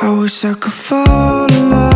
I wish I could fall in love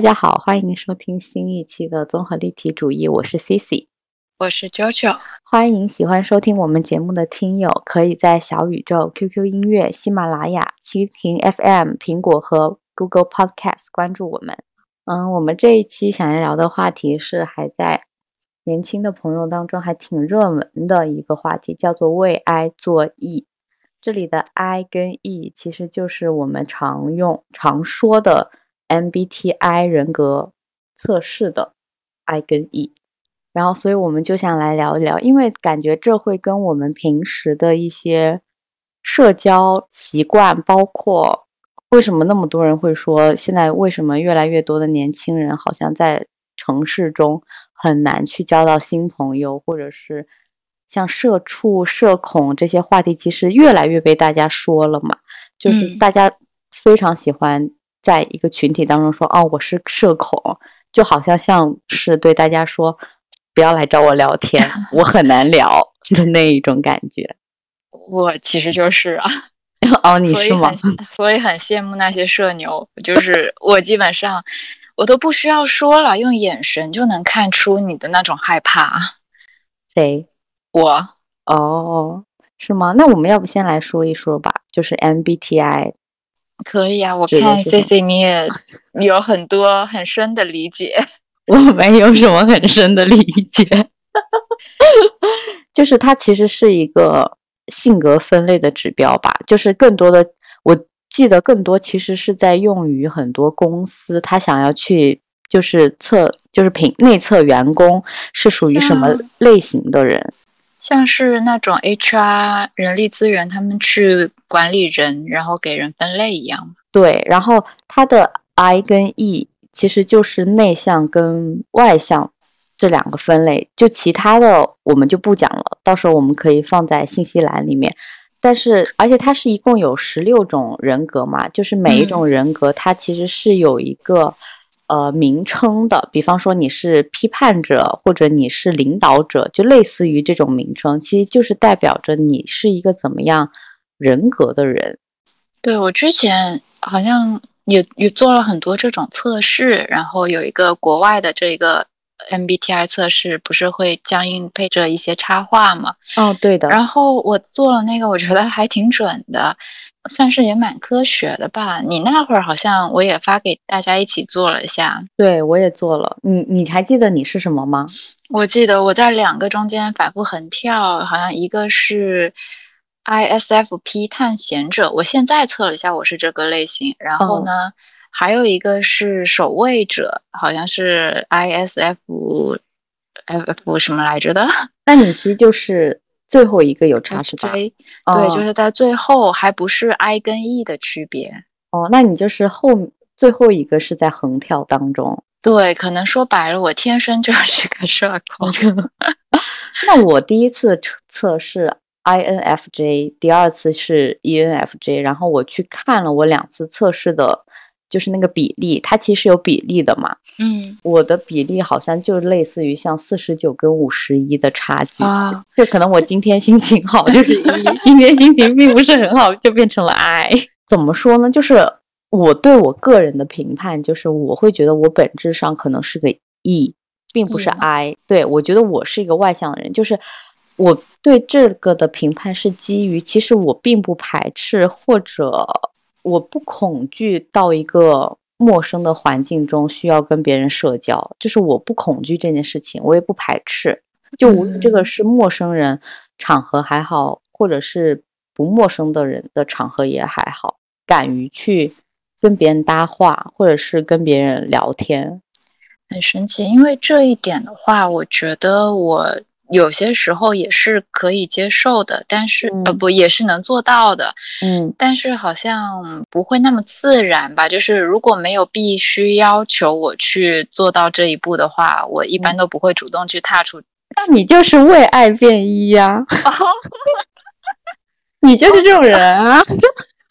大家好，欢迎收听新一期的综合立体主义，我是 Cici。我是 JoJo，欢迎喜欢收听我们节目的听友，可以在小宇宙、QQ 音乐、喜马拉雅、蜻蜓 FM、苹果和 Google Podcast 关注我们。嗯，我们这一期想要聊的话题是还在年轻的朋友当中还挺热门的一个话题，叫做为爱作义。这里的 I 跟 E 其实就是我们常用、常说的 MBTI 人格测试的 I 跟 E。然后，所以我们就想来聊一聊，因为感觉这会跟我们平时的一些社交习惯，包括为什么那么多人会说，现在为什么越来越多的年轻人好像在城市中很难去交到新朋友，或者是像社畜、社恐这些话题，其实越来越被大家说了嘛，就是嗯大家非常喜欢在一个群体当中说，哦，我是社恐，就好像像是对大家说。不要来找我聊天，我很难聊的那一种感觉。我其实就是啊，哦，你是吗很？所以很羡慕那些社牛，就是我基本上我都不需要说了，用眼神就能看出你的那种害怕。谁？我哦，是吗？那我们要不先来说一说吧，就是 MBTI。可以啊，我看 C C 你也 有很多很深的理解。我没有什么很深的理解，就是它其实是一个性格分类的指标吧，就是更多的，我记得更多其实是在用于很多公司，他想要去就是测，就是评内测员工是属于什么类型的人。像是那种 HR 人力资源，他们去管理人，然后给人分类一样。对，然后它的 I 跟 E 其实就是内向跟外向这两个分类，就其他的我们就不讲了，到时候我们可以放在信息栏里面。但是，而且它是一共有十六种人格嘛，就是每一种人格它其实是有一个呃名称的，比方说你是批判者或者你是领导者，就类似于这种名称，其实就是代表着你是一个怎么样人格的人。对我之前好像也也做了很多这种测试，然后有一个国外的这个 MBTI 测试，不是会相应配着一些插画吗？哦，对的。然后我做了那个，我觉得还挺准的，算是也蛮科学的吧。你那会儿好像我也发给大家一起做了一下，对，我也做了。你你还记得你是什么吗？我记得我在两个中间反复横跳，好像一个是 ISFP 探险者，我现在测了一下，我是这个类型。然后呢，还有一个是守卫者，好像是 ISF F 什么来着的那你其实就是最后一个有差是吧？？J，哦对，就是在最后，还不是 I 跟 E 的区别。哦，那你就是后最后一个是在横跳当中。对，可能说白了，我天生就是 个社恐。那我第一次测测是 INFJ，第二次是 ENFJ，然后我去看了我两次测试的，就是那个比例，它其实有比例的嘛。嗯，我的比例好像就类似于像四十九跟五十一的差距，啊就就可能我今天心情好就是一，今天心情并不是很好就变成了 I。怎么说呢？就是我对我个人的评判，就是我会觉得我本质上可能是个 E，并不是 E 吗 I。对我觉得我是一个外向的人，就是我对这个的评判是基于，其实我并不排斥，或者我不恐惧到一个陌生的环境中需要跟别人社交，就是我不恐惧这件事情，我也不排斥。就无论这个是陌生人场合还好，或者是不陌生的人的场合也还好，敢于去跟别人搭话，或者是跟别人聊天，很神奇。因为这一点的话，我觉得我有些时候也是可以接受的，但是呃不也是能做到的，嗯但是好像不会那么自然吧。就是如果没有必须要求我去做到这一步的话，我一般都不会主动去踏出。那你就是为爱变衣呀、你就是这种人啊。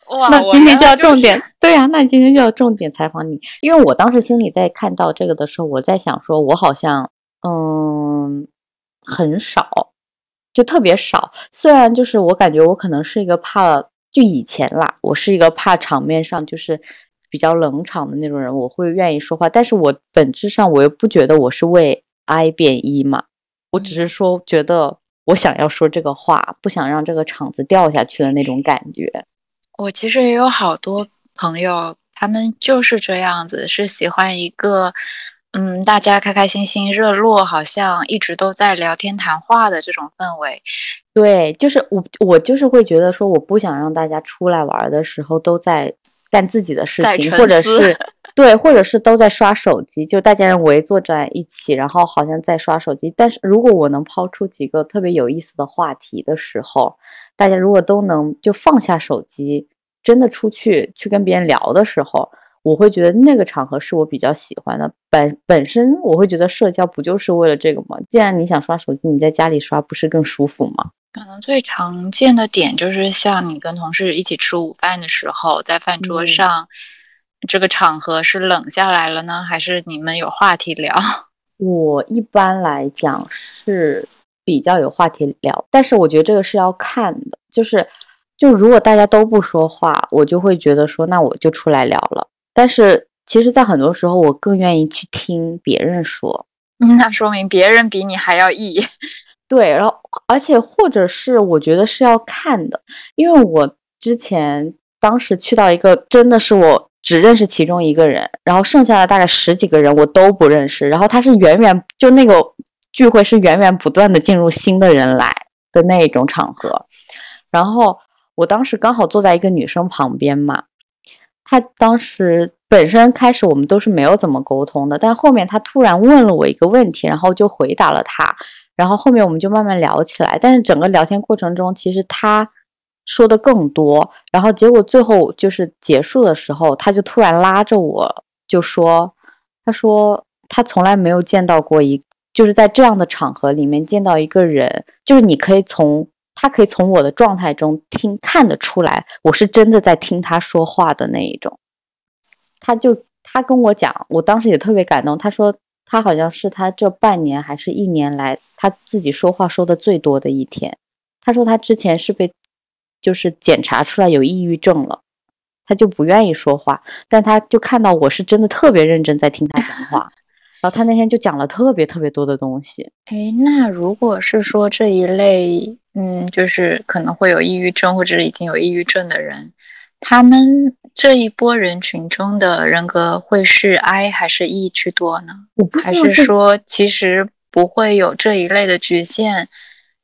哇那今天就要重，点，对呀、那今天就要重点采访你，因为我当时心里在看到这个的时候，我在想说，我好像嗯很少，就特别少。虽然就是我感觉我可能是一个怕，就以前啦，我是一个怕场面上就是比较冷场的那种人，我会愿意说话，但是我本质上我又不觉得我是为 I 变一嘛，我只是说觉得我想要说这个话，不想让这个场子掉下去的那种感觉。我其实也有好多朋友，他们就是这样子，是喜欢一个，嗯，大家开开心心、热络，好像一直都在聊天谈话的这种氛围。对，就是我，我就是会觉得说，我不想让大家出来玩儿的时候都在干自己的事情，或者是 对，或者是都在刷手机，就大家人围坐在一起，然后好像在刷手机。但是如果我能抛出几个特别有意思的话题的时候，大家如果都能就放下手机，真的出去去跟别人聊的时候，我会觉得那个场合是我比较喜欢的。本本身我会觉得社交不就是为了这个吗？既然你想刷手机，你在家里刷不是更舒服吗？可能最常见的点就是像你跟同事一起吃午饭的时候，在饭桌嗯上，这个场合是冷下来了呢，还是你们有话题聊？我一般来讲是比较有话题聊，但是我觉得这个是要看的，就是就如果大家都不说话，我就会觉得说那我就出来聊了。但是其实，在很多时候，我更愿意去听别人说，嗯那说明别人比你还要 E。对，然后而且或者是我觉得是要看的，因为我之前当时去到一个真的是我只认识其中一个人，然后剩下的大概十几个人我都不认识，然后他是源源就那个聚会是源源不断的进入新的人来的那一种场合，然后我当时刚好坐在一个女生旁边嘛，他当时本身开始我们都是没有怎么沟通的，但后面他突然问了我一个问题，然后就回答了他。然后后面我们就慢慢聊起来，但是整个聊天过程中，其实他说的更多，然后结果最后就是结束的时候，他就突然拉着我就说，他说他从来没有见到过一，就是在这样的场合里面见到一个人，就是你可以从他可以从我的状态中听看得出来，我是真的在听他说话的那一种。他就他跟我讲，我当时也特别感动，他说。他好像是他这半年还是一年来他自己说话说的最多的一天。他说他之前是被就是检查出来有抑郁症了，他就不愿意说话，但他就看到我是真的特别认真在听他讲话，然后他那天就讲了特别特别多的东西。哎，那如果是说这一类，嗯，就是可能会有抑郁症或者已经有抑郁症的人，他们这一波人群中的人格会是 I 还是 E 居多呢？我不还是说其实不会有这一类的局限，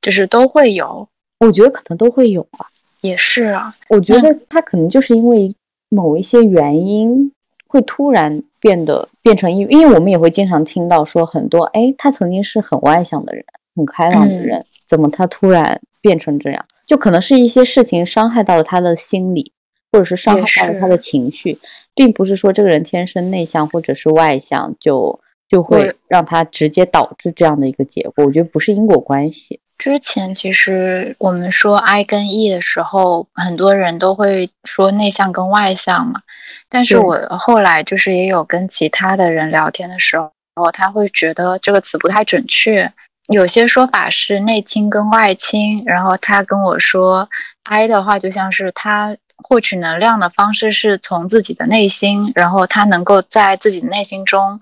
就是都会有？我觉得可能都会有吧。也是啊，我觉得他可能就是因为某一些原因，会突然变得变成抑郁。因为我们也会经常听到说很多，哎，他曾经是很外向的人，很开朗的嗯人，怎么他突然变成这样？就可能是一些事情伤害到了他的心理，或者是伤害到了他的情绪，并不是说这个人天生内向或者是外向就就会让他直接导致这样的一个结果。我觉得不是因果关系。之前其实我们说 I 跟 E 的时候，很多人都会说内向跟外向嘛。但是我后来就是也有跟其他的人聊天的时候，他会觉得这个词不太准确。有些说法是内倾跟外倾，然后他跟我说 I 的话就像是他获取能量的方式是从自己的内心，然后他能够在自己的内心中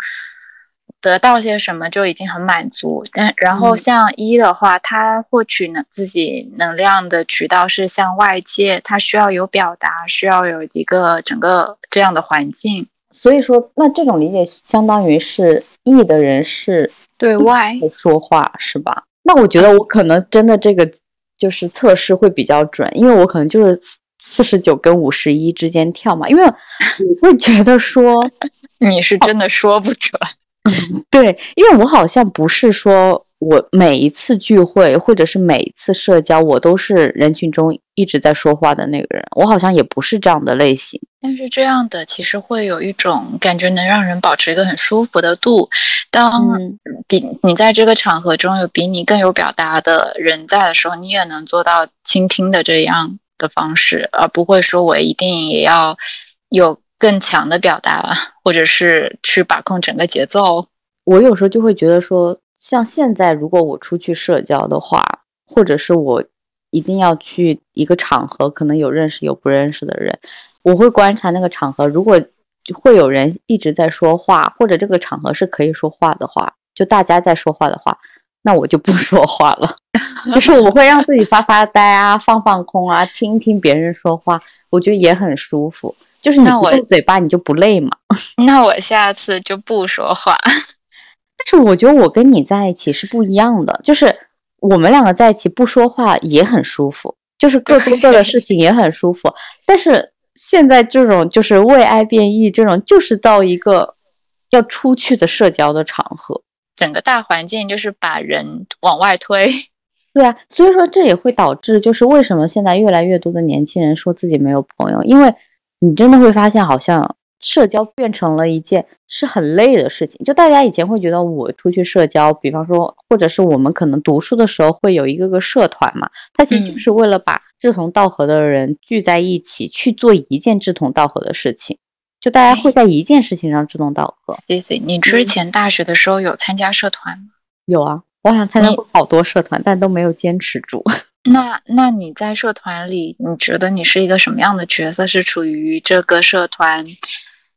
得到些什么就已经很满足。但然后嗯像一的话，他获取能自己能量的渠道是向外界，他需要有表达，需要有一个整个这样的环境。所以说，那这种理解相当于是 E 的人是对外，说话是吧？那我觉得我可能真的这个就是测试会比较准，因为我可能就是四十九跟五十一之间跳嘛，因为我会觉得说，你是真的说不准。对，因为我好像不是说我每一次聚会或者是每一次社交，我都是人群中一直在说话的那个人，我好像也不是这样的类型。但是这样的其实会有一种感觉，能让人保持一个很舒服的度。当嗯比你在这个场合中有比你更有表达的人在的时候，你也能做到倾听的这样的方式，而不会说我一定也要有更强的表达，或者是去把控整个节奏。我有时候就会觉得说，像现在如果我出去社交的话，或者是我一定要去一个场合，可能有认识有不认识的人，我会观察那个场合，如果会有人一直在说话，或者这个场合是可以说话的话，就大家在说话的话，那我就不 说话了，就是我会让自己发发呆啊，放放空啊，听听别人说话，我觉得也很舒服。就是你不动嘴巴，你就不累嘛。那我下次就不说话。但是我觉得我跟你在一起是不一样的，就是我们两个在一起不说话也很舒服，就是各做各的事情也很舒服。但是现在这种就是为爱变异，这种就是到一个要出去的社交的场合，整个大环境就是把人往外推。对啊，所以说这也会导致就是为什么现在越来越多的年轻人说自己没有朋友，因为你真的会发现好像。社交变成了一件是很累的事情，就大家以前会觉得我出去社交，比方说，或者是我们可能读书的时候会有一个个社团嘛，它其实就是为了把志同道合的人聚在一起去做一件志同道合的事情，就大家会在一件事情上志同道合。c c 你之前大学的时候有参加社团吗？有啊，我好像参加过好多社团，但都没有坚持住。那那你在社团里，你觉得你是一个什么样的角色？是处于这个社团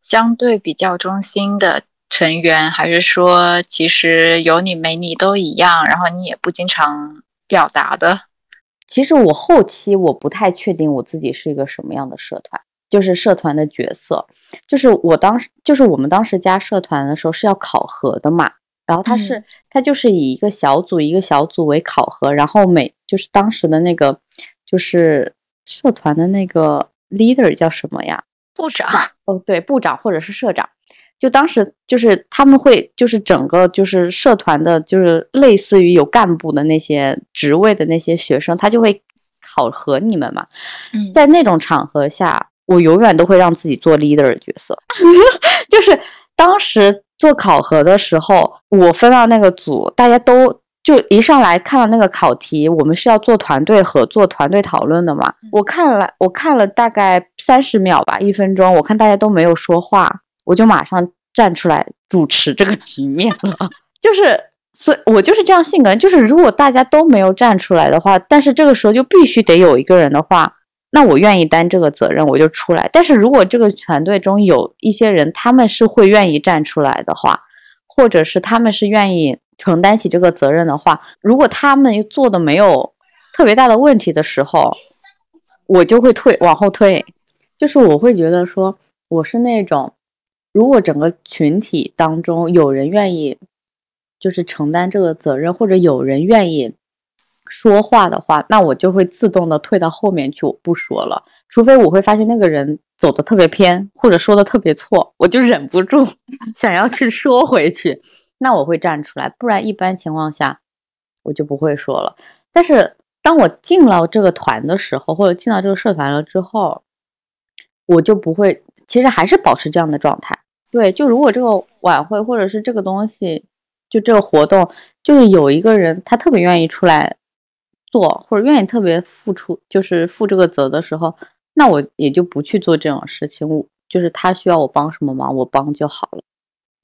相对比较中心的成员，还是说其实有你没你都一样，然后你也不经常表达的？其实我后期我不太确定我自己是一个什么样的社团，就是社团的角色。就是我当时，就是我们当时加社团的时候是要考核的嘛，然后它是、嗯它就是以一个小组一个小组为考核，然后每就是当时的那个就是社团的那个 leader 叫什么呀？部长，哦，对，部长或者是社长，就当时就是他们会就是整个就是社团的，就是类似于有干部的那些职位的那些学生，他就会考核你们嘛。嗯，在那种场合下，我永远都会让自己做 leader 的角色，就是当时做考核的时候，我分到那个组，大家都。就一上来看到那个考题，我们是要做团队合作、团队讨论的嘛。我看了，我看了大概三十秒吧，一分钟，我看大家都没有说话，我就马上站出来主持这个局面了。就是，所以我就是这样性格，就是如果大家都没有站出来的话，但是这个时候就必须得有一个人的话，那我愿意担这个责任，我就出来。但是如果这个团队中有一些人，他们是会愿意站出来的话，或者是他们是愿意。承担起这个责任的话，如果他们做的没有特别大的问题的时候，我就会退往后退。就是我会觉得说，我是那种，如果整个群体当中有人愿意，就是承担这个责任，或者有人愿意说话的话，那我就会自动的退到后面去，我不说了。除非我会发现那个人走的特别偏，或者说的特别错，我就忍不住 想要去说回去。那我会站出来，不然一般情况下我就不会说了。但是当我进了这个团的时候，或者进到这个社团了之后，我就不会，其实还是保持这样的状态。对，就如果这个晚会或者是这个东西，就这个活动，就是有一个人他特别愿意出来做，或者愿意特别付出，就是负这个责的时候，那我也就不去做这种事情。我就是他需要我帮什么忙，我帮就好了。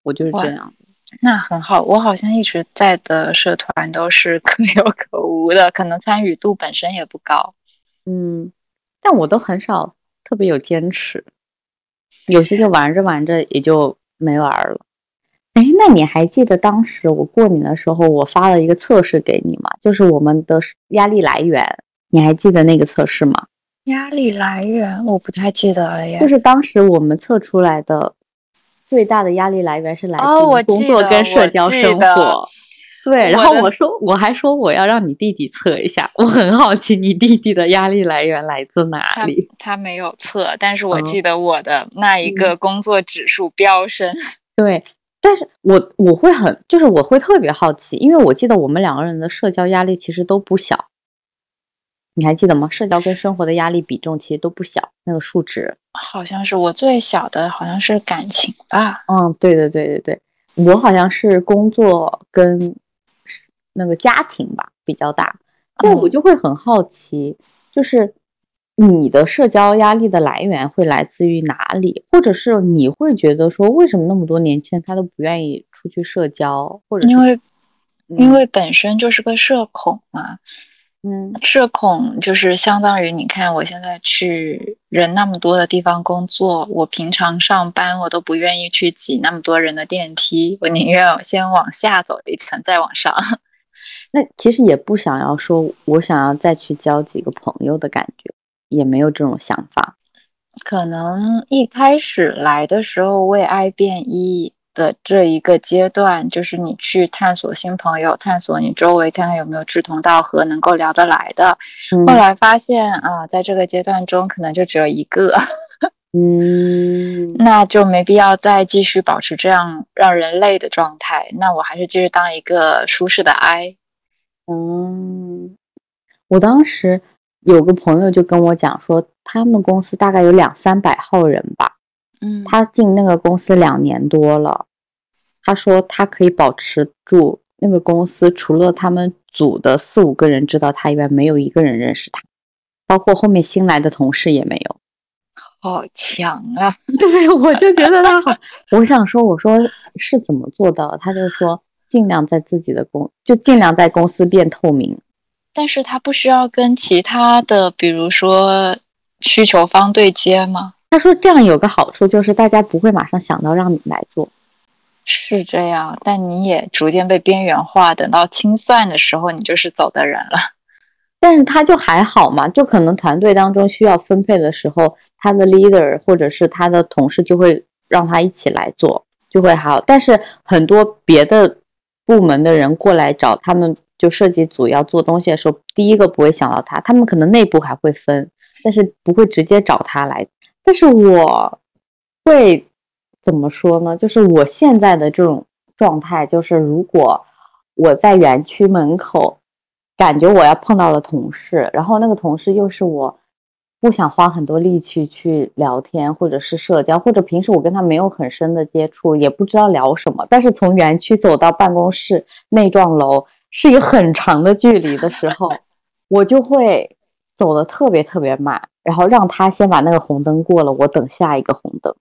我就是这样。那很好，我好像一直在的社团都是 可有可无的，可能参与度本身也不高。嗯，但我都很少特别有坚持，有些就玩着玩着也就没玩了。哎，那你还记得当时我过年的时候，我发了一个测试给你吗？就是我们的压力来源，你还记得那个测试吗？压力来源我不太记得了耶。就是当时我们测出来的最大的压力来源是来自于工作跟社交生得活。对，然后我说，我还说我要让你弟弟测一下，我很好奇你弟弟的压力来源来自哪里。他没有测，但是我嗯记得我的那一个工作指数飙升。对，但是我我会很，就是我会特别好奇，因为我记得我们两个人的社交压力其实都不小，你还记得吗？社交跟生活的压力比重其实都不小，那个数值。好像是我最小的，好像是感情吧。嗯，对对对对对，我好像是工作跟那个家庭吧比较大，但我嗯就会很好奇，就是你的社交压力的来源会来自于哪里，或者是你会觉得说，为什么那么多年轻人他都不愿意出去社交，或者因为因嗯为本身就是个社恐嘛，嗯。社恐就是相当于你看我现在去人那么多的地方工作，我平常上班我都不愿意去挤那么多人的电梯，我宁愿先往下走一层再往上。那其实也不想要说我想要再去交几个朋友的感觉，也没有这种想法。可能一开始来的时候为爱变一的这一个阶段，就是你去探索新朋友，探索你周围看看有没有志同道合、能够聊得来的。嗯后来发现啊，在这个阶段中可能就只有一个，嗯那就没必要再继续保持这样让人累的状态。那我还是继续当一个舒适的 I。嗯，我当时有个朋友就跟我讲说，他们公司大概有两三百号人吧，嗯，他进那个公司两年多了，他说他可以保持住那个公司，除了他们组的四五个人知道他以外，没有一个人认识他，包括后面新来的同事也没有。好强啊！对，我就觉得他好。我想说，我说是怎么做到？他就说尽量在自己的公，就尽量在公司变透明。但是他不需要跟其他的，比如说需求方对接吗？他说这样有个好处，就是大家不会马上想到让你来做。是这样，但你也逐渐被边缘化，等到清算的时候，你就是走的人了。但是他就还好嘛，就可能团队当中需要分配的时候，他的 leader 或者是他的同事就会让他一起来做，就会好。但是很多别的部门的人过来找他们，就设计组要做东西的时候，第一个不会想到他，他们可能内部还会分，但是不会直接找他来。但是我会怎么说呢？就是我现在的这种状态，就是如果我在园区门口。感觉我要碰到了同事，然后那个同事又是我不想花很多力气去聊天，或者是社交，或者平时我跟他没有很深的接触，也不知道聊什么。但是从园区走到办公室那幢楼是一个很长的距离的时候，我就会走的特别特别慢，然后让他先把那个红灯过了，我等下一个红灯。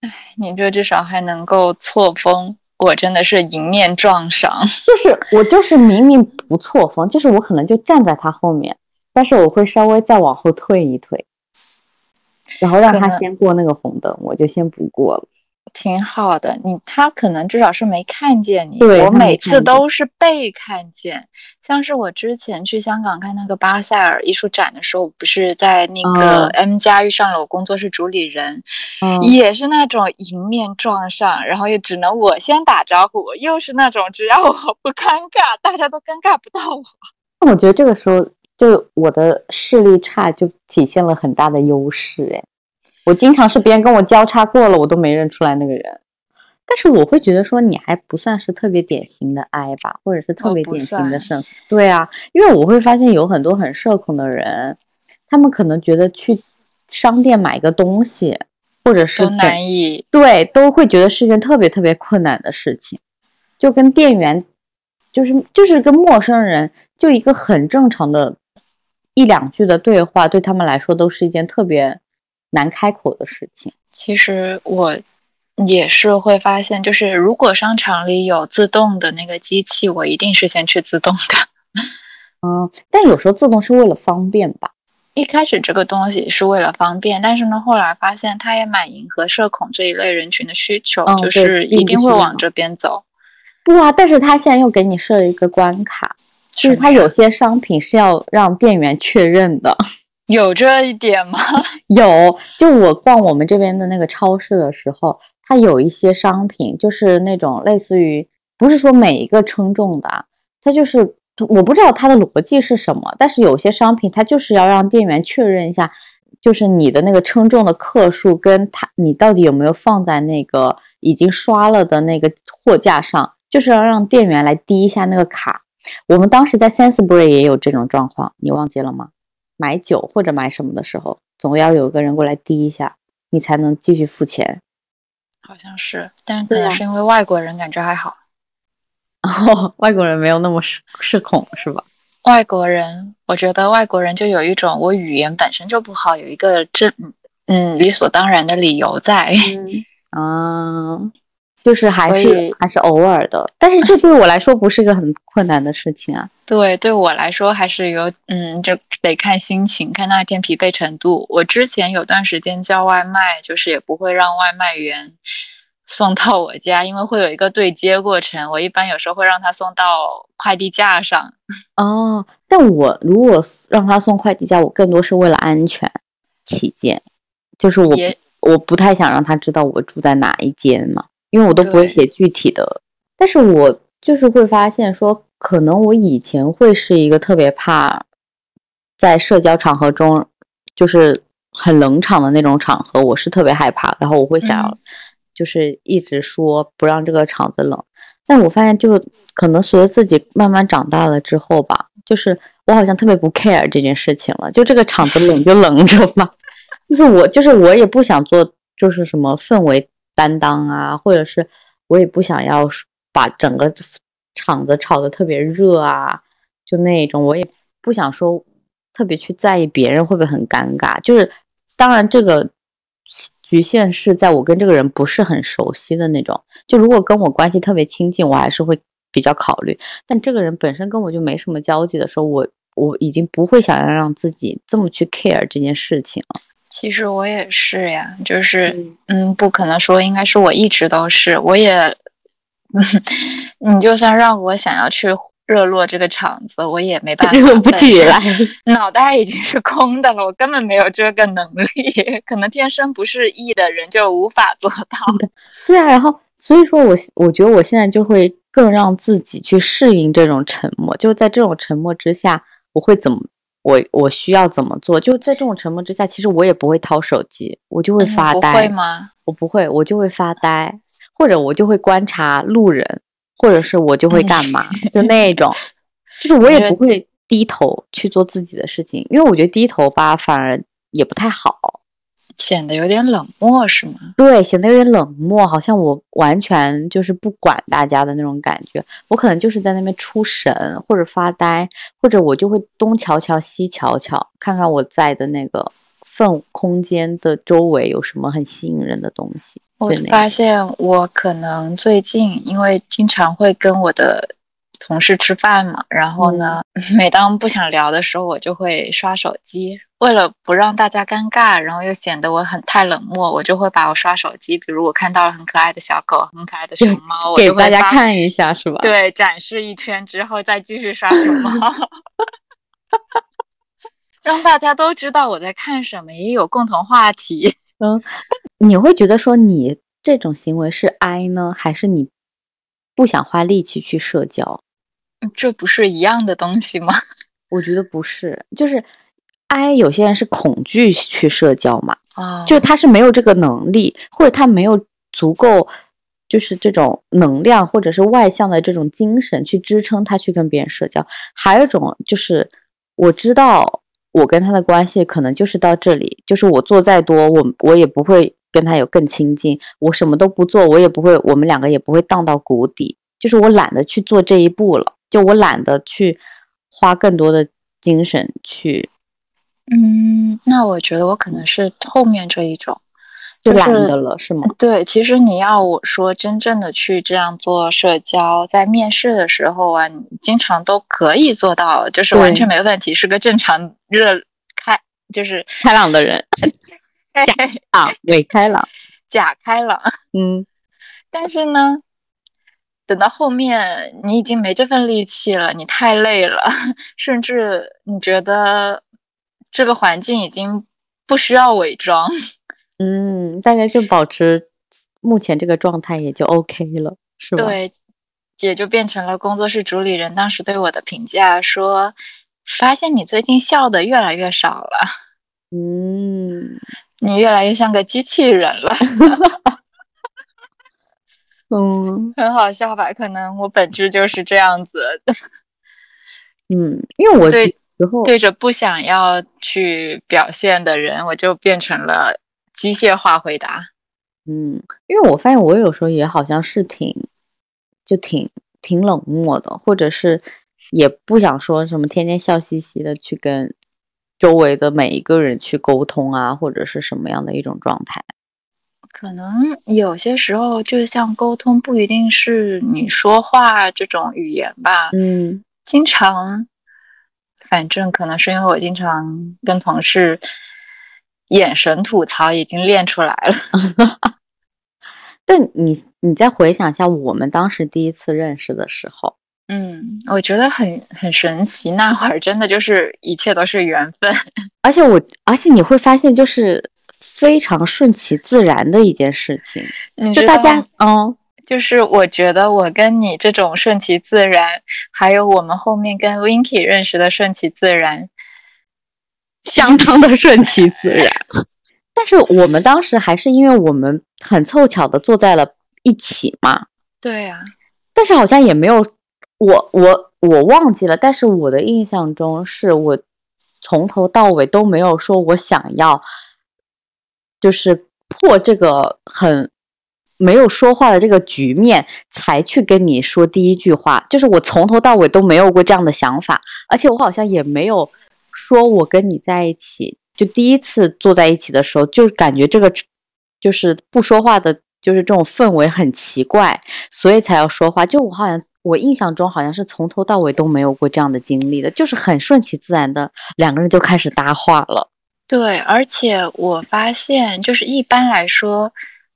哎你这至少还能够错峰，我真的是迎面撞上。就是我就是明明不错峰，就是我可能就站在他后面，但是我会稍微再往后退一退，然后让他先过那个红灯，我就先不过了。挺好的，你他可能至少是没看见你，我每次都是被看见。像是我之前去香港看那个巴塞尔艺术展的时候，不是在那个嗯 M 家遇上了我工作室主理人，嗯，也是那种迎面撞上，然后又只能我先打招呼，又是那种只要我不尴尬，大家都尴尬不到我。那我觉得这个时候就我的视力差就体现了很大的优势。哎，我经常是别人跟我交叉过了，我都没认出来那个人。但是我会觉得说你还不算是特别典型的 I 吧，或者是特别典型的算社。对啊，因为我会发现有很多很社恐的人，他们可能觉得去商店买个东西，或者是都难以对，都会觉得是件特别特别困难的事情，就跟店员，就是就是跟陌生人，就一个很正常的一两句的对话，对他们来说都是一件特别难开口的事情。其实我也是会发现，就是如果商场里有自动的那个机器，我一定是先去自动的，嗯，但有时候自动是为了方便吧。一开始这个东西是为了方便，但是呢，后来发现它也蛮迎合社恐这一类人群的需求，嗯就是一定会往这边走。不啊，但是他现在又给你设了一个关卡，就是什么呀他有些商品是要让店员确认的。有这一点吗？有，就我逛我们这边的那个超市的时候，它有一些商品就是那种类似于，不是说每一个称重的啊，它就是我不知道它的逻辑是什么，但是有些商品它就是要让店员确认一下，就是你的那个称重的克数跟它你到底有没有放在那个已经刷了的那个货架上，就是要让店员来滴一下那个卡。我们当时在 Sainsbury 也有这种状况，你忘记了吗？买酒或者买什么的时候，总要有个人过来滴一下，你才能继续付钱。好像是，但可对啊能是因为外国人感觉还好。哦，外国人没有那么社社恐是吧？外国人，我觉得外国人就有一种我语言本身就不好，有一个这嗯理所当然的理由在。啊，就是还是还是偶尔的，但是这对我来说不是一个很困难的事情啊。对，对我来说还是有，嗯，就得看心情，看那天疲惫程度。我之前有段时间叫外卖，就是也不会让外卖员 送到我家，因为会有一个对接过程。我一般有时候会让他送到快递架上。哦，但我如果让他送快递架，我更多是为了安全起见，就是我我不太想让他知道我住在哪一间嘛，因为我都不会写具体的。但是我就是会发现说，可能我以前会是一个特别怕在社交场合中，就是很冷场的那种场合，我是特别害怕，然后我会想要嗯就是一直说不让这个场子冷。但我发现，就可能随着自己慢慢长大了之后吧，就是我好像特别不 care 这件事情了，就这个场子冷就冷着吧。就是我，就是我也不想做，就是什么氛围担当啊，或者是我也不想要把整个场子炒得特别热啊，就那一种，我也不想说特别去在意别人会不会很尴尬。就是当然这个局限是在我跟这个人不是很熟悉的那种，就如果跟我关系特别亲近，我还是会比较考虑。但这个人本身跟我就没什么交集的时候，我我已经不会想要让自己这么去 care 这件事情了。其实我也是呀，就是嗯嗯，不可能说应该是我一直都是，我也，嗯 你就算让我想要去热络这个场子，我也没办法，热不起来。脑袋已经是空的了，我根本没有这个能力，可能天生不是 E 的人就无法做到的。对啊，然后所以说我我觉得我现在就会更让自己去适应这种沉默，就在这种沉默之下，我会怎么我我需要怎么做？就在这种沉默之下，其实我也不会掏手机，我就会嗯不发呆。会吗？我不会，我就会发呆，或者我就会观察路人，或者是我就会干嘛，就那种，就是我也不会低头去做自己的事情，因为我觉得低头吧反而也不太好，显得有点冷漠是吗？对，显得有点冷漠，好像我完全就是不管大家的那种感觉。我可能就是在那边出神，或者发呆，或者我就会东瞧瞧西瞧瞧，看看我在的那个氛空间的周围有什么很吸引人的东西。我发现我可能最近因为经常会跟我的同事吃饭嘛，然后呢，每当不想聊的时候，我就会刷手机。为了不让大家尴尬，然后又显得我很太冷漠，我就会把我刷手机，比如我看到了很可爱的小狗、很可爱的熊猫，我给就会发大家看一下，是吧？对，展示一圈之后再继续刷熊猫，让大家都知道我在看什么，也有共同话题。嗯你会觉得说你这种行为是 I 呢，还是你不想花力气去社交？这不是一样的东西吗？我觉得不是，就是 I 有些人是恐惧去社交嘛，哦，就他是没有这个能力，或者他没有足够就是这种能量，或者是外向的这种精神去支撑他去跟别人社交。还有一种就是我知道我跟他的关系可能就是到这里，就是我做再多，我我也不会跟他有更亲近，我什么都不做，我也不会，我们两个也不会荡到谷底，就是我懒得去做这一步了，就我懒得去花更多的精神去嗯，那我觉得我可能是后面这一种，就就是懒得了，是吗？对，其实你要我说真正的去这样做社交，在面试的时候啊，你经常都可以做到，就是完全没问题，是个正常热开就是开朗的人 假啊，伪开朗，假开朗。嗯，但是呢，等到后面你已经没这份力气了，你太累了，甚至你觉得这个环境已经不需要伪装。嗯，大家就保持目前这个状态也就 OK 了，是吧？对，也就变成了工作室主理人当时对我的评价，说发现你最近笑的越来越少了，嗯你越来越像个机器人了，嗯很好笑吧？可能我本质就是这样子，嗯，因为我对对着不想要去表现的人，我就变成了机械化回答。嗯，因为我发现我有时候也好像是挺就挺挺冷漠的，或者是也不想说什么天天笑嘻嘻的去跟周围的每一个人去沟通啊，或者是什么样的一种状态。可能有些时候，就像沟通，不一定是你说话这种语言吧。嗯经常，反正可能是因为我经常跟同事眼神吐槽，已经练出来了。但你你再回想一下，我们当时第一次认识的时候，嗯，我觉得很很神奇，那会儿真的就是一切都是缘分。而且我而且你会发现，就是非常顺其自然的一件事情，就大家嗯就是我觉得我跟你这种顺其自然，还有我们后面跟 Winky 认识的顺其自然，相当的顺其自然。但是我们当时还是因为我们很凑巧的坐在了一起嘛，对呀、但是好像也没有我我我忘记了，但是我的印象中是我从头到尾都没有说我想要，就是破这个很没有说话的这个局面，才去跟你说第一句话。就是我从头到尾都没有过这样的想法，而且我好像也没有说我跟你在一起，就第一次坐在一起的时候，就感觉这个就是不说话的，就是这种氛围很奇怪，所以才要说话。就我好像我印象中好像是从头到尾都没有过这样的经历的，就是很顺其自然的两个人就开始搭话了。对，而且我发现，就是一般来说，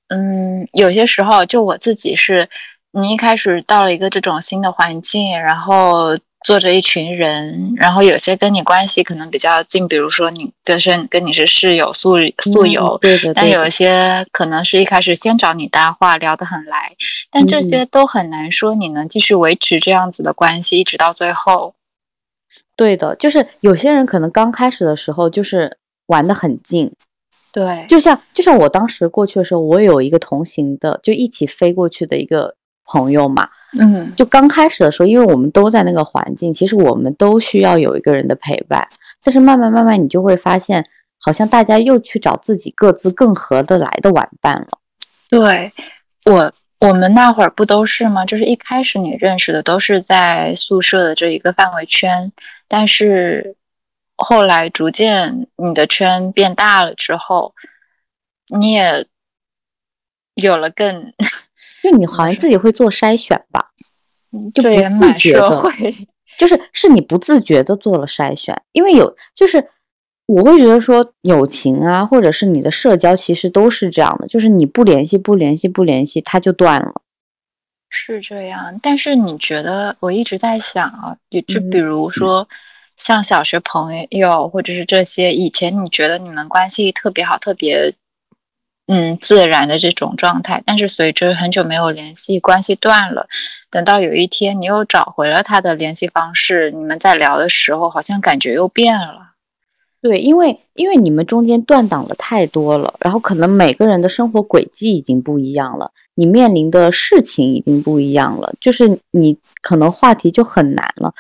嗯，有些时候就我自己是，你一开始到了一个这种新的环境，然后坐着一群人，然后有些跟你关系可能比较近，比如说你跟是跟你是室友、宿宿友，嗯对的，但有一些可能是一开始先找你搭话，聊得很来，但这嗯些都很难说你能继续维持这样子的关系，一直到最后。对的，就是有些人可能刚开始的时候就是玩得很近，对，就像就像我当时过去的时候，我有一个同行的，就一起飞过去的一个朋友嘛。嗯，就刚开始的时候，因为我们都在那个环境，其实我们都需要有一个人的陪伴。但是慢慢慢慢，你就会发现，好像大家又去找自己各自更合得来的玩伴了。对我，我们那会儿不都是吗？就是一开始你认识的都是在宿舍的这一个范围圈，但是后来逐渐你的圈变大了之后，你也有了更，就你好像自己会做筛选吧，就这不自也蛮社觉的会。就是是你不自觉的做了筛选，因为有就是我会觉得说友情啊，或者是你的社交，其实都是这样的，就是你不联系不联系不联系，它就断了。是这样，但是你觉得，我一直在想啊，就就嗯比如说，像小学朋友，或者是这些以前你觉得你们关系特别好、特别嗯自然的这种状态，但是随着很久没有联系，关系断了，等到有一天你又找回了他的联系方式，你们在聊的时候，好像感觉又变了。对，因为因为你们中间断档了太多了，然后可能每个人的生活轨迹已经不一样了，你面临的事情已经不一样了，就是你可能话题就很难了。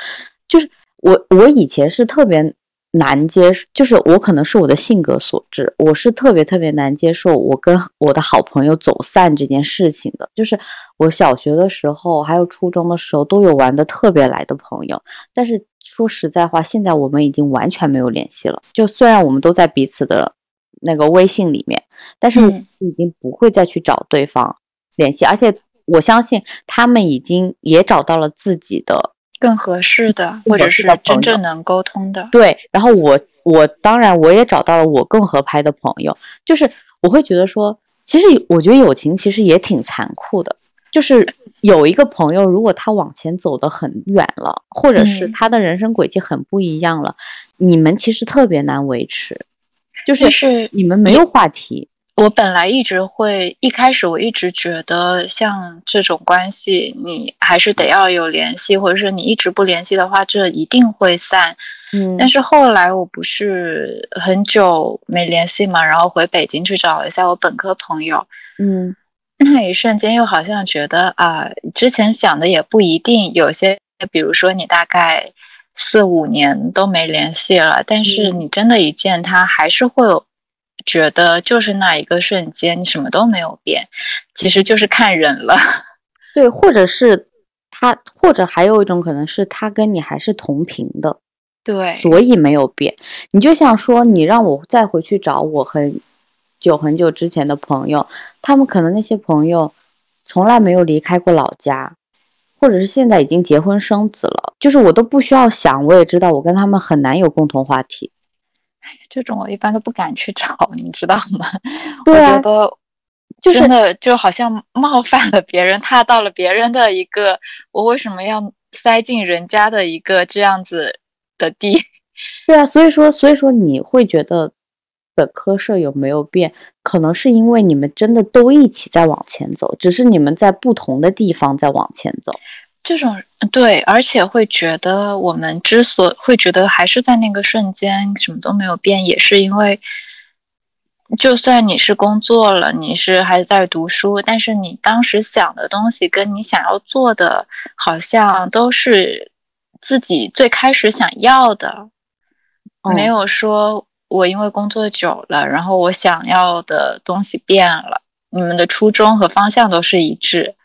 就是我我以前是特别难接受，就是我可能是我的性格所致，我是特别特别难接受我跟我的好朋友走散这件事情的。就是我小学的时候，还有初中的时候，都有玩的特别来的朋友，但是说实在话，现在我们已经完全没有联系了。就虽然我们都在彼此的那个微信里面，但是嗯已经不会再去找对方联系，而且我相信他们已经也找到了自己的更合适的，或者是真正能沟通的。对。然后我我当然我也找到了我更合拍的朋友，就是我会觉得说，其实我觉得友情其实也挺残酷的，就是有一个朋友，如果他往前走的很远了，或者是嗯他的人生轨迹很不一样了，你们其实特别难维持，就就是是你们没有话题。我本来一直会，一开始我一直觉得像这种关系，你还是得要有联系，或者是你一直不联系的话，这一定会散。嗯。但是后来我不是很久没联系嘛，然后回北京去找了一下我本科朋友，嗯。那一瞬间又好像觉得啊，之前想的也不一定，有些比如说你大概四五年都没联系了，但是嗯。你真的一见他，还是会有觉得就是那一个瞬间，你什么都没有变，其实就是看人了。对，或者是他，或者还有一种可能是他跟你还是同频的，对，所以没有变。你就像说，你让我再回去找我很久很久之前的朋友，他们可能那些朋友从来没有离开过老家，或者是现在已经结婚生子了，就是我都不需要想，我也知道我跟他们很难有共同话题。这种我一般都不敢去找，你知道吗？对啊我觉得就是真的就好像冒犯了别人，踏到了别人的一个，我为什么要塞进人家的一个这样子的地？对啊，所以说，所以说你会觉得本科舍友没有变，可能是因为你们真的都一起在往前走，只是你们在不同的地方在往前走。这种对，而且会觉得我们之所会觉得还是在那个瞬间什么都没有变，也是因为，就算你是工作了，你是还在读书，但是你当时想的东西跟你想要做的，好像都是自己最开始想要的，没嗯有说我因为工作久了，然后我想要的东西变了。你们的初衷和方向都是一致。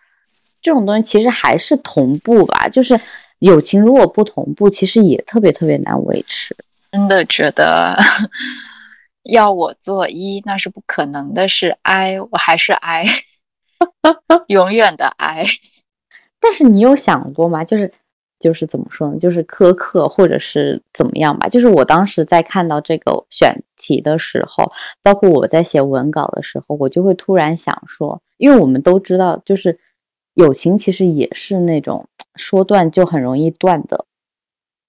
这种东西其实还是同步吧，就是友情如果不同步，其实也特别特别难维持。真的觉得 要我做一那是不可能的，是 I，我还是 I，永远的 I。但是你有想过吗？就是就是怎么说呢？就是苛刻或者是怎么样吧？就是我当时在看到这个选题的时候，包括我在写文稿的时候，我就会突然想说，因为我们都知道，就是友情其实也是那种说断就很容易断的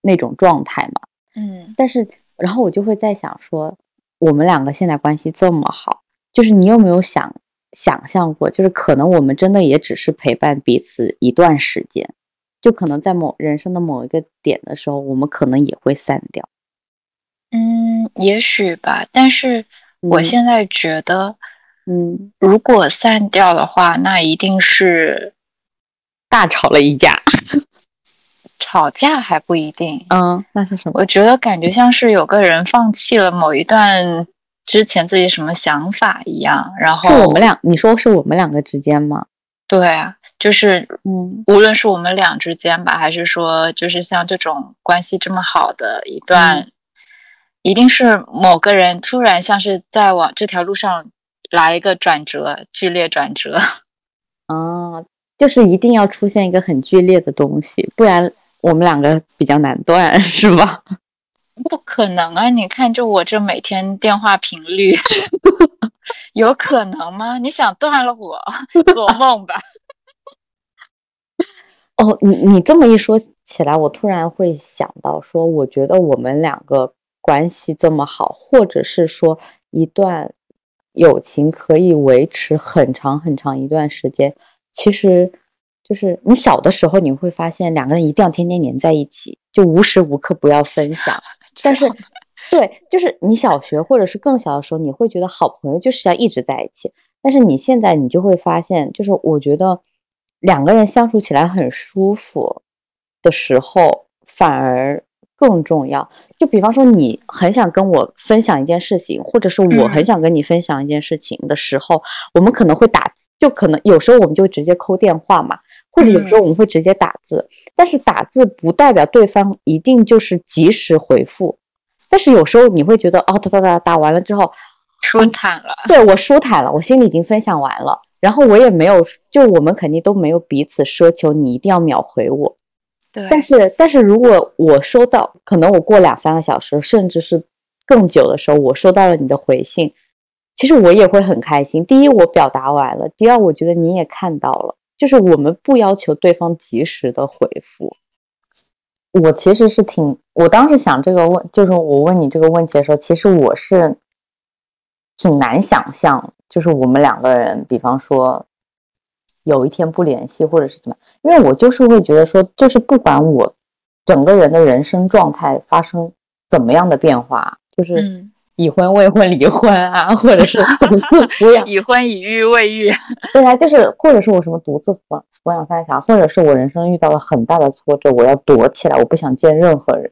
那种状态嘛。嗯但是，然后我就会在想说，我们两个现在关系这么好，就是你有没有想想象过，就是可能我们真的也只是陪伴彼此一段时间，就可能在某人生的某一个点的时候，我们可能也会散掉。嗯，也许吧。但是我嗯现在觉得，嗯，如果散掉的话，那一定是大吵了一架。吵架，还不一定。嗯，那是什么？我觉得感觉像是有个人放弃了某一段之前自己什么想法一样，然后是我们俩？你说是我们两个之间吗？对啊，就是嗯无论是我们俩之间吧，还是说就是像这种关系这么好的一段，嗯一定是某个人突然像是在往这条路上来一个转折，剧烈转折。啊，就是一定要出现一个很剧烈的东西，不然我们两个比较难断，是吧？不可能啊！你看，就我这每天电话频率，有可能吗？你想断了我，做梦吧！哦，你你这么一说起来，我突然会想到说，我觉得我们两个关系这么好，或者是说一段友情可以维持很长很长一段时间，其实就是你小的时候你会发现两个人一定要天天黏在一起，就无时无刻不要分享。但是，对，就是你小学或者是更小的时候，你会觉得好朋友就是要一直在一起。但是你现在你就会发现，就是我觉得两个人相处起来很舒服的时候，反而更重要。就比方说，你很想跟我分享一件事情，或者是我很嗯想跟你分享一件事情的时候，我们可能会打，就可能有时候我们就直接扣电话嘛，或者有时候我们会直接打字。但是打字不代表对方一定就是及时回复，但是有时候你会觉得，哦，哒哒哒打完了之后，舒坦了。对我舒坦了，我心里已经分享完了，然后我也没有，就我们肯定都没有彼此奢求你一定要秒回我。但是，但是如果我收到，可能我过两三个小时，甚至是更久的时候，我收到了你的回信，其实我也会很开心。第一，我表达完了；第二，我觉得你也看到了。就是我们不要求对方及时的回复。我其实是挺，我当时想这个问，就是我问你这个问题的时候，其实我是挺难想象，就是我们两个人，比方说有一天不联系，或者是怎么，因为我就是会觉得说，就是不管我整个人的人生状态发生怎么样的变化，就是已婚、未婚、离婚啊，或者是独自抚养，已婚、已育、未育，对啊，就是或者是我什么独自抚抚养三小，或者是我人生遇到了很大的挫折，我要躲起来，我不想见任何人，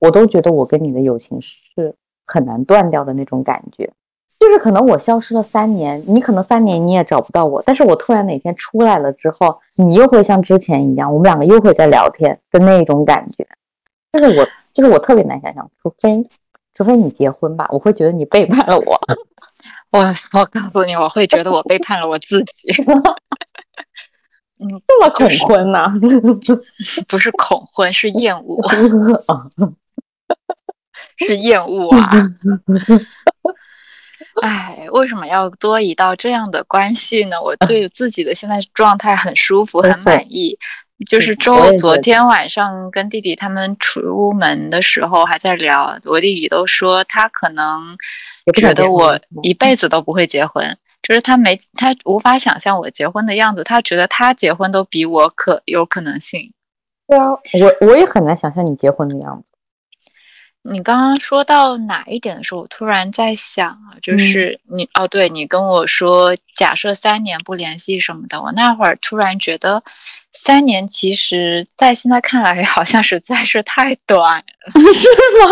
我都觉得我跟你的友情是很难断掉的那种感觉。就是可能我消失了三年，你可能三年你也找不到我，但是我突然哪天出来了之后，你又会像之前一样，我们两个又会在聊天的那种感觉。就是我，就是我特别难想象，除非，除非你结婚吧，我会觉得你背叛了我。我我告诉你，我会觉得我背叛了我自己。嗯，这么恐婚呢？不是恐婚，是厌恶，是厌恶啊。哎，为什么要多一道这样的关系呢？我对 自己的现在状态很舒服，很满意。就是周昨天晚上跟弟弟他们出门的时候还在聊，我弟弟都说他可能觉得我一辈子都不会结婚，就是他没他无法想象我结婚的样子，他觉得他结婚都比我可有可能性。对啊，我我也很难想象你结婚的样子。你刚刚说到哪一点的时候，我突然在想啊，就是你哦，对你跟我说，假设三年不联系什么的，我那会儿突然觉得，三年其实在现在看来好像实在是太短了，是吗？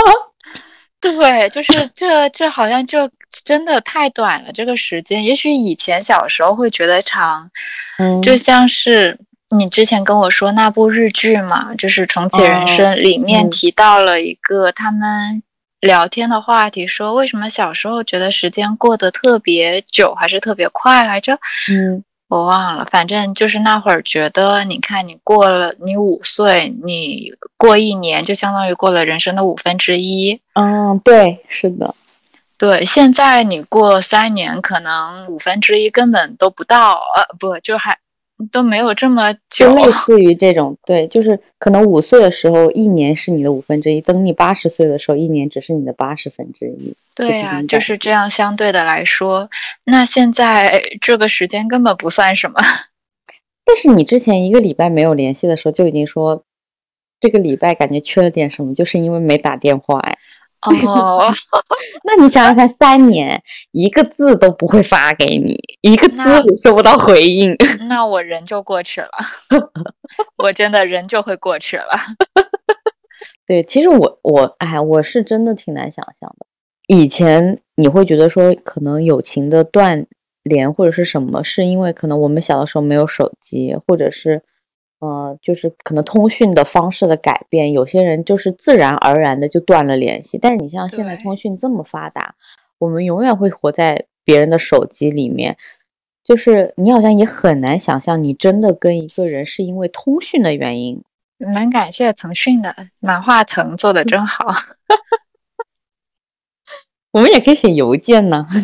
对，就是这这好像就真的太短了，这个时间，也许以前小时候会觉得长，嗯，就像是。你之前跟我说那部日剧嘛，就是《重启人生》里面提到了一个他们聊天的话题，说为什么小时候觉得时间过得特别久，还是特别快来着？嗯，我忘了，反正就是那会儿觉得，你看你过了，你五岁，你过一年就相当于过了人生的五分之一。嗯，对，是的，对。现在你过三年，可能五分之一根本都不到，呃，不，就还。都没有这么久，类 似于这种，对，就是可能五岁的时候，一年是你的五分之一；等你八十岁的时候，一年只是你的八十分之一。对呀，就是这样。相对的来说，那现在这个时间根本不算什么。但是你之前一个礼拜没有联系的时候，就已经说这个礼拜感觉缺了点什么，就是因为没打电话哎。哦，那你想想看，三年一个字都不会发给你，一个字收不到回应，那我人就过去了，我真的人就会过去了。对，其实我我哎，我是真的挺难想象的。以前你会觉得说，可能友情的断联或者是什么，是因为可能我们小的时候没有手机，或者是。呃，就是可能通讯的方式的改变，有些人就是自然而然的就断了联系。但是你像现在通讯这么发达，我们永远会活在别人的手机里面，就是你好像也很难想象，你真的跟一个人是因为通讯的原因。蛮感谢腾讯的马化腾做的真好，我们也可以写邮件呢。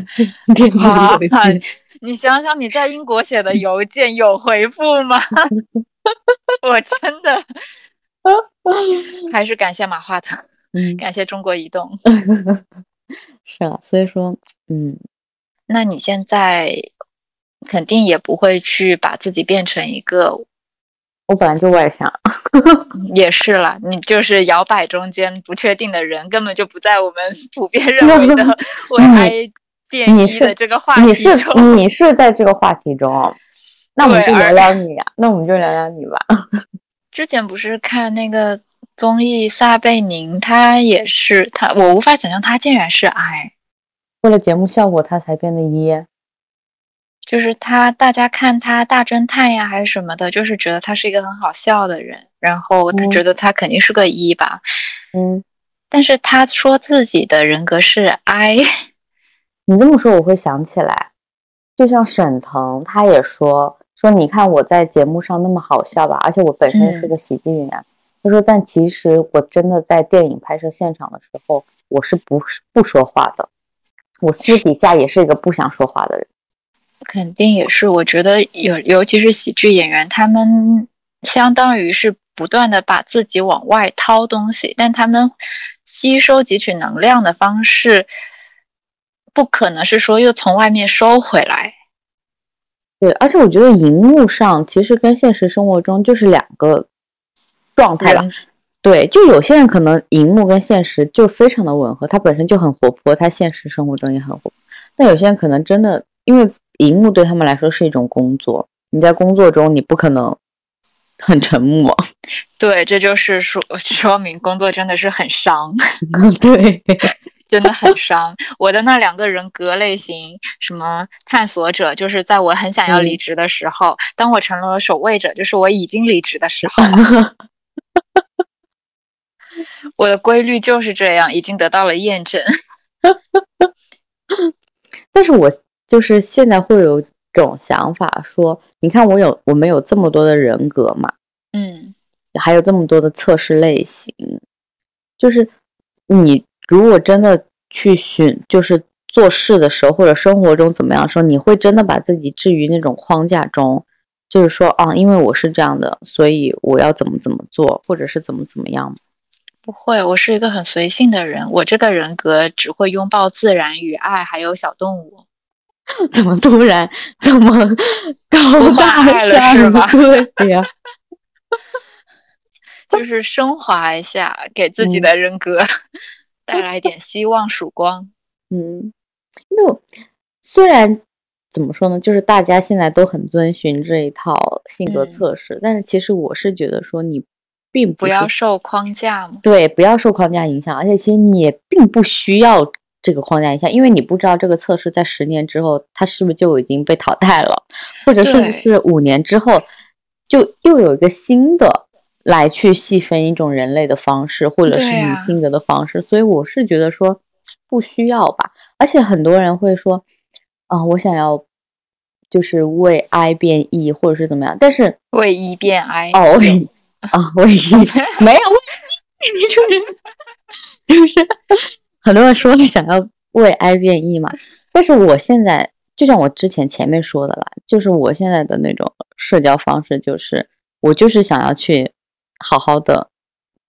你想想，你在英国写的邮件有回复吗？我真的 还是感谢马化腾，感谢中国移动。是啊，所以说，嗯，那你现在肯定也不会去把自己变成一个，我本来就外向，也是了，你就是摇摆中间不确定的人，根本就不在我们普遍认为的为爱变异的这个话题中。你是在这个话题中。那我们就聊聊你呀，那我们就聊聊你吧。之前不是看那个综艺撒贝宁，他也是他，我无法想象他竟然是 I。为了节目效果，他才变得 E。就是他，大家看他大侦探呀，还是什么的，就是觉得他是一个很好笑的人，然后他觉得他肯定是个一吧。嗯。但是他说自己的人格是 I。你这么说，我会想起来，就像沈腾，他也说。说你看我在节目上那么好笑吧，而且我本身是个喜剧演员。他说，但其实我真的在电影拍摄现场的时候，我是不不说话的，我私底下也是一个不想说话的人。肯定也是，我觉得有，尤其是喜剧演员，他们相当于是不断的把自己往外掏东西，但他们吸收汲取能量的方式，不可能是说又从外面收回来。对，而且我觉得荧幕上其实跟现实生活中就是两个状态了。对，就有些人可能荧幕跟现实就非常的吻合，他本身就很活泼，他现实生活中也很活泼。但有些人可能真的因为。荧幕对他们来说是一种工作，你在工作中你不可能很沉默。对，这就是说说明工作真的是很伤。对，真的很伤。我的那两个人格类型，什么探索者，就是在我很想要离职的时候；当我成了守卫者，就是我已经离职的时候。我的规律就是这样，已经得到了验证。但是我。就是现在会有种想法说，你看我有我们有这么多的人格嘛，嗯，还有这么多的测试类型，就是你如果真的去寻，就是做事的时候或者生活中怎么样说，你会真的把自己置于那种框架中，就是说啊，因为我是这样的，所以我要怎么怎么做，或者是怎么怎么样？不会，我是一个很随性的人，我这个人格只会拥抱自然与爱，还有小动物。怎么突然这么 高大了是吗？对呀，就是升华一下，给自己的人格带来一点希望曙光。嗯，没有，虽然怎么说呢，就是大家现在都很遵循这一套性格测试，但是其实我是觉得说你并不要受框架嘛。对，不要受框架影响，而且其实你也并不需要。这个框架影响，因为你不知道这个测试在十年之后，它是不是就已经被淘汰了，或者甚至是五年之后，就又有一个新的来去细分一种人类的方式，或者是你性格的方式。所以我是觉得说不需要吧。而且很多人会说啊，我想要就是为 I 变 E，或者是怎么样，但是为 E 变 I 哦，为啊为 E 没有你这人就是。很多人说你想要为 I 变 E 嘛，但是我现在就像我之前前面说的啦，就是我现在的那种社交方式，就是我就是想要去好好的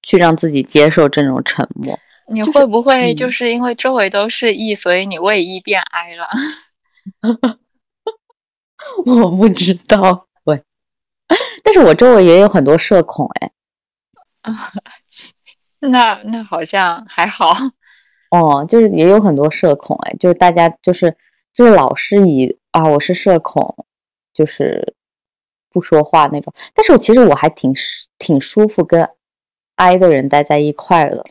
去让自己接受这种沉默。你会不会就是因为周围都是 E，所以你为 E 变 I 了？我不知道，喂，但是我周围也有很多社恐，哎，啊，那那好像还好。哦，就是也有很多社恐哎，就是大家就是就是老是以啊我是社恐，就是不说话那种。但是我其实我还挺挺舒服跟 I 的人待在一块的，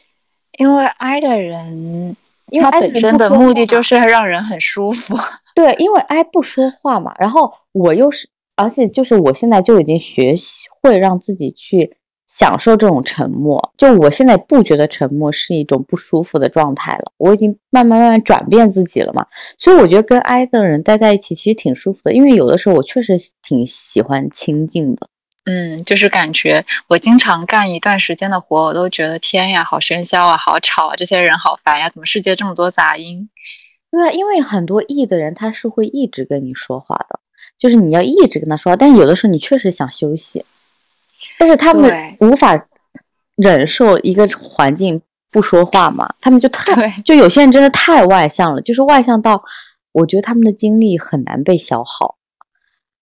因为 I 的人他本身的目的就是让人很舒服。对，因为 I 不说话嘛，然后我又是，而且就是我现在就已经学习会让自己去。享受这种沉默，就我现在不觉得沉默是一种不舒服的状态了。我已经慢慢慢慢转变自己了嘛，所以我觉得跟 I 的人待在一起其实挺舒服的，因为有的时候我确实挺喜欢清静的。嗯，就是感觉我经常干一段时间的活，我都觉得天呀，好喧嚣啊，好吵啊，这些人好烦呀，怎么世界这么多杂音？对啊，因为很多 E 的人他是会一直跟你说话的，就是你要一直跟他说话，但有的时候你确实想休息。但是他们无法忍受一个环境不说话嘛？他们就太就有些人真的太外向了，就是外向到我觉得他们的精力很难被消耗。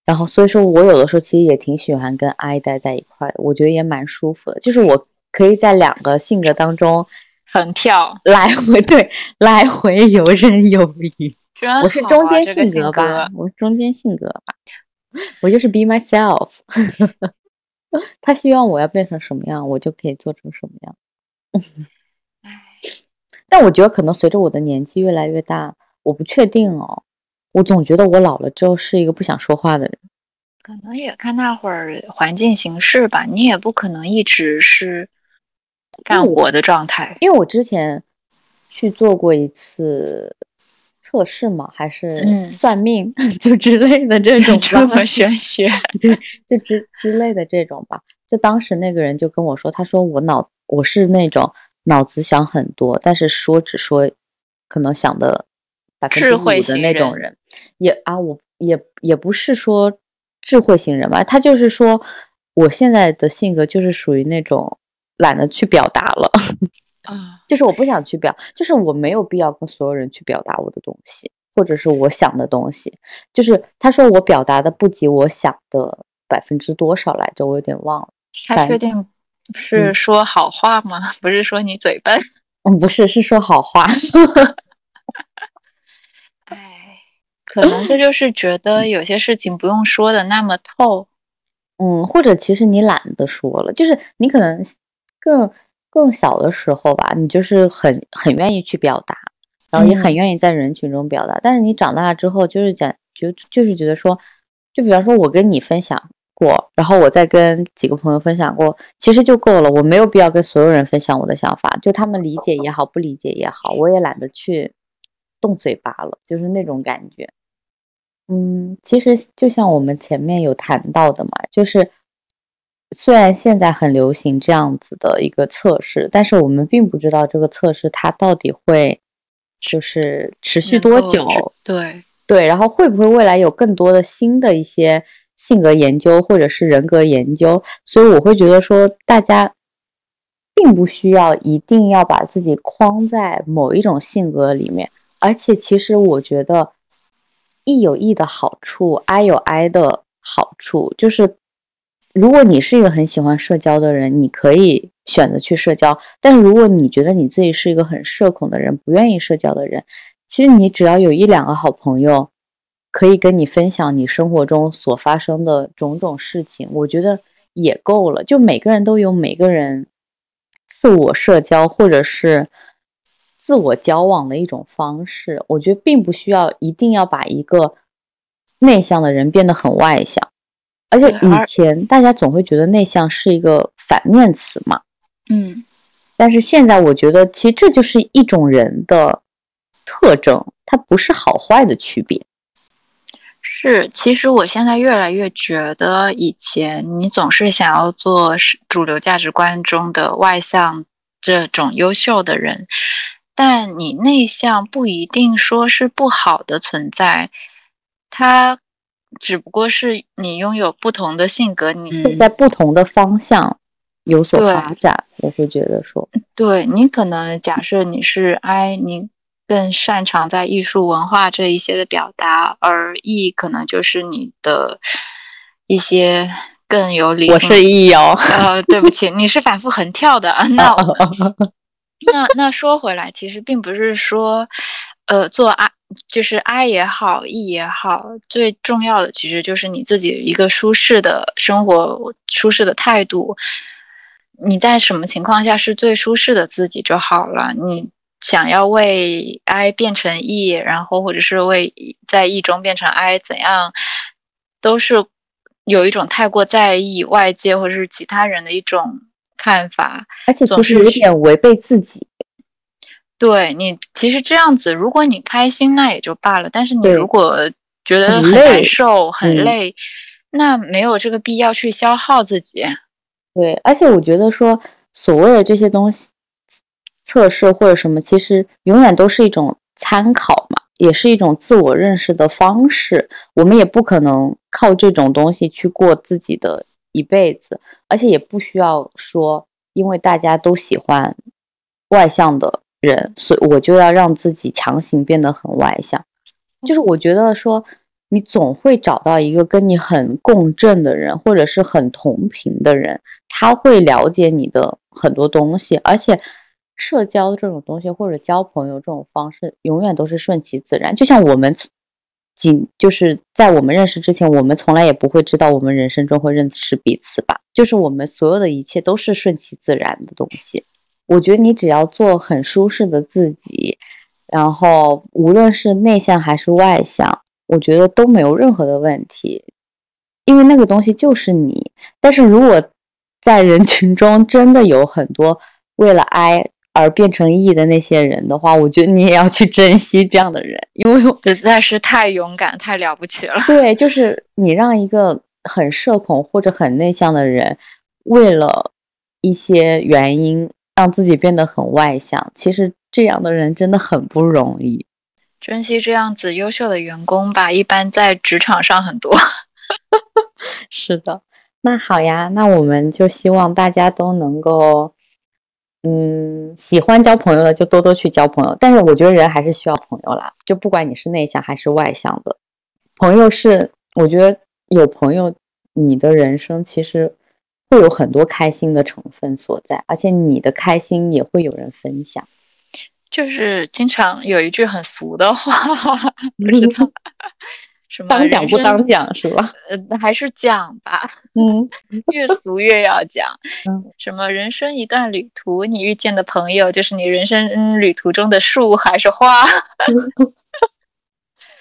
然后所以说我有的时候其实也挺喜欢跟 I 待在一块的，我觉得也蛮舒服的。就是我可以在两个性格当中横跳来回，对，来回游刃有余。我是中间性格吧，我是中间性格吧，我就是 be myself。他希望我要变成什么样，我就可以做成什么样。但我觉得可能随着我的年纪越来越大，我不确定哦。我总觉得我老了之后是一个不想说话的人。可能也看那会儿环境形势吧，你也不可能一直是干活的状态。因为我之前去做过一次。测试吗？还是算命 就之类的这种这么玄学？对，就之之类的这种吧。就当时那个人就跟我说，他说我脑我是那种脑子想很多，但是说只说可能想的百分之五的那种人，也啊，我也也不是说智慧型人吧，他就是说我现在的性格就是属于那种懒得去表达了，啊，就是我不想去表，就是我没有必要跟所有人去表达我的东西，或者是我想的东西。就是他说我表达的不及我想的百分之多少来着，我有点忘了。他确定是嗯说好话吗？不是说你嘴笨？嗯，不是，是说好话。哎，可能这就是觉得有些事情不用说的那么透。嗯，或者其实你懒得说了，就是你可能更更小的时候吧，你就是很很愿意去表达，然后也很嗯愿意在人群中表达。但是你长大之后，就是讲就就是觉得说，就比方说我跟你分享过，然后我再跟几个朋友分享过，其实就够了，我没有必要跟所有人分享我的想法，就他们理解也好，不理解也好，我也懒得去动嘴巴了，就是那种感觉。嗯，其实就像我们前面有谈到的嘛，就是虽然现在很流行这样子的一个测试，但是我们并不知道这个测试它到底会就是持续多久，对，对，然后会不会未来有更多的新的一些性格研究或者是人格研究？所以我会觉得说，大家并不需要一定要把自己框在某一种性格里面，而且其实我觉得，E 有 E 的好处，I 有 I 的好处，就是如果你是一个很喜欢社交的人，你可以选择去社交；但如果你觉得你自己是一个很社恐的人，不愿意社交的人，其实你只要有一两个好朋友，可以跟你分享你生活中所发生的种种事情，我觉得也够了。就每个人都有每个人自我社交或者是自我交往的一种方式，我觉得并不需要一定要把一个内向的人变得很外向。而且以前大家总会觉得内向是一个反面词嘛，嗯，但是现在我觉得，其实这就是一种人的特征，它不是好坏的区别。是。其实我现在越来越觉得，以前你总是想要做是主流价值观中的外向这种优秀的人，但你内向不一定说是不好的存在，它只不过是你拥有不同的性格，你在不同的方向有所发展，我会觉得说，对你可能假设你是 I，你更擅长在艺术文化这一些的表达，而 E 可能就是你的一些更有理性。我是 E 哦，呃，对不起，你是反复横跳的。那 那那说回来，其实并不是说，呃，做 I 就是 I 也好，E 也好，最重要的其实就是你自己一个舒适的生活、舒适的态度。你在什么情况下是最舒适的自己就好了。你想要为 I 变成 E，然后或者是为在 E 中变成 I，怎样都是有一种太过在意外界或者是其他人的一种看法。而且总其实有点违背自己。对你，其实这样子，如果你开心那也就罢了，但是你如果觉得很很难受、很嗯累，那没有这个必要去消耗自己。对，而且我觉得说所谓的这些东西测试或者什么，其实永远都是一种参考嘛，也是一种自我认识的方式。我们也不可能靠这种东西去过自己的一辈子，而且也不需要说，因为大家都喜欢外向的人，所以我就要让自己强行变得很外向。就是我觉得说，你总会找到一个跟你很共振的人，或者是很同频的人，他会了解你的很多东西，而且社交这种东西或者交朋友这种方式，永远都是顺其自然。就像我们仅就是在我们认识之前，我们从来也不会知道我们人生中会认识彼此吧。就是我们所有的一切都是顺其自然的东西。我觉得你只要做很舒适的自己，然后无论是内向还是外向，我觉得都没有任何的问题，因为那个东西就是你。但是如果在人群中真的有很多为了 I 而变成 E 的那些人的话，我觉得你也要去珍惜这样的人，因为实在是太勇敢、太了不起了。对，就是你让一个很社恐或者很内向的人，为了一些原因让自己变得很外向。其实这样的人真的很不容易。珍惜这样子优秀的员工吧，一般在职场上很多。是的，那好呀，那我们就希望大家都能够，嗯，喜欢交朋友的就多多去交朋友。但是我觉得人还是需要朋友啦，就不管你是内向还是外向的，朋友是我觉得有朋友，你的人生其实会有很多开心的成分所在，而且你的开心也会有人分享。就是经常有一句很俗的话，不知道。什么当讲不当讲是吧？呃，还是讲吧。嗯，越俗越要讲。嗯，什么人生一段旅途，你遇见的朋友就是你人生旅途中的树还是花？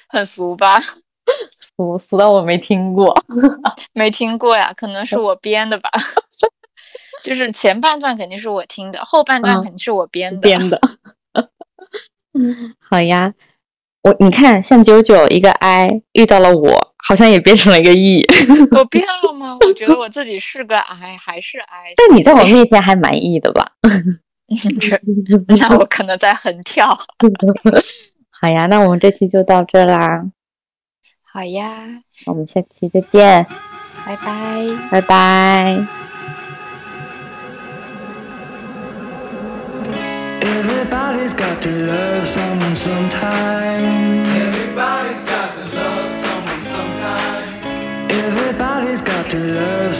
很俗吧？俗俗到我没听过，没听过呀？可能是我编的吧。就是前半段肯定是我听的，后半段肯定是我编的。编的。好呀。我你看，像九九一个 I 遇到了我，好像也变成了一个 E。我变了吗？我觉得我自己是个 I，还是 I。但你在我面前还蛮 E 的吧？这，那我可能在横跳。好呀，那我们这期就到这啦。好呀，我们下期再见，拜拜，拜拜。Everybody's got to love someone sometime. Everybody's got to love someone sometime. Everybody's got to love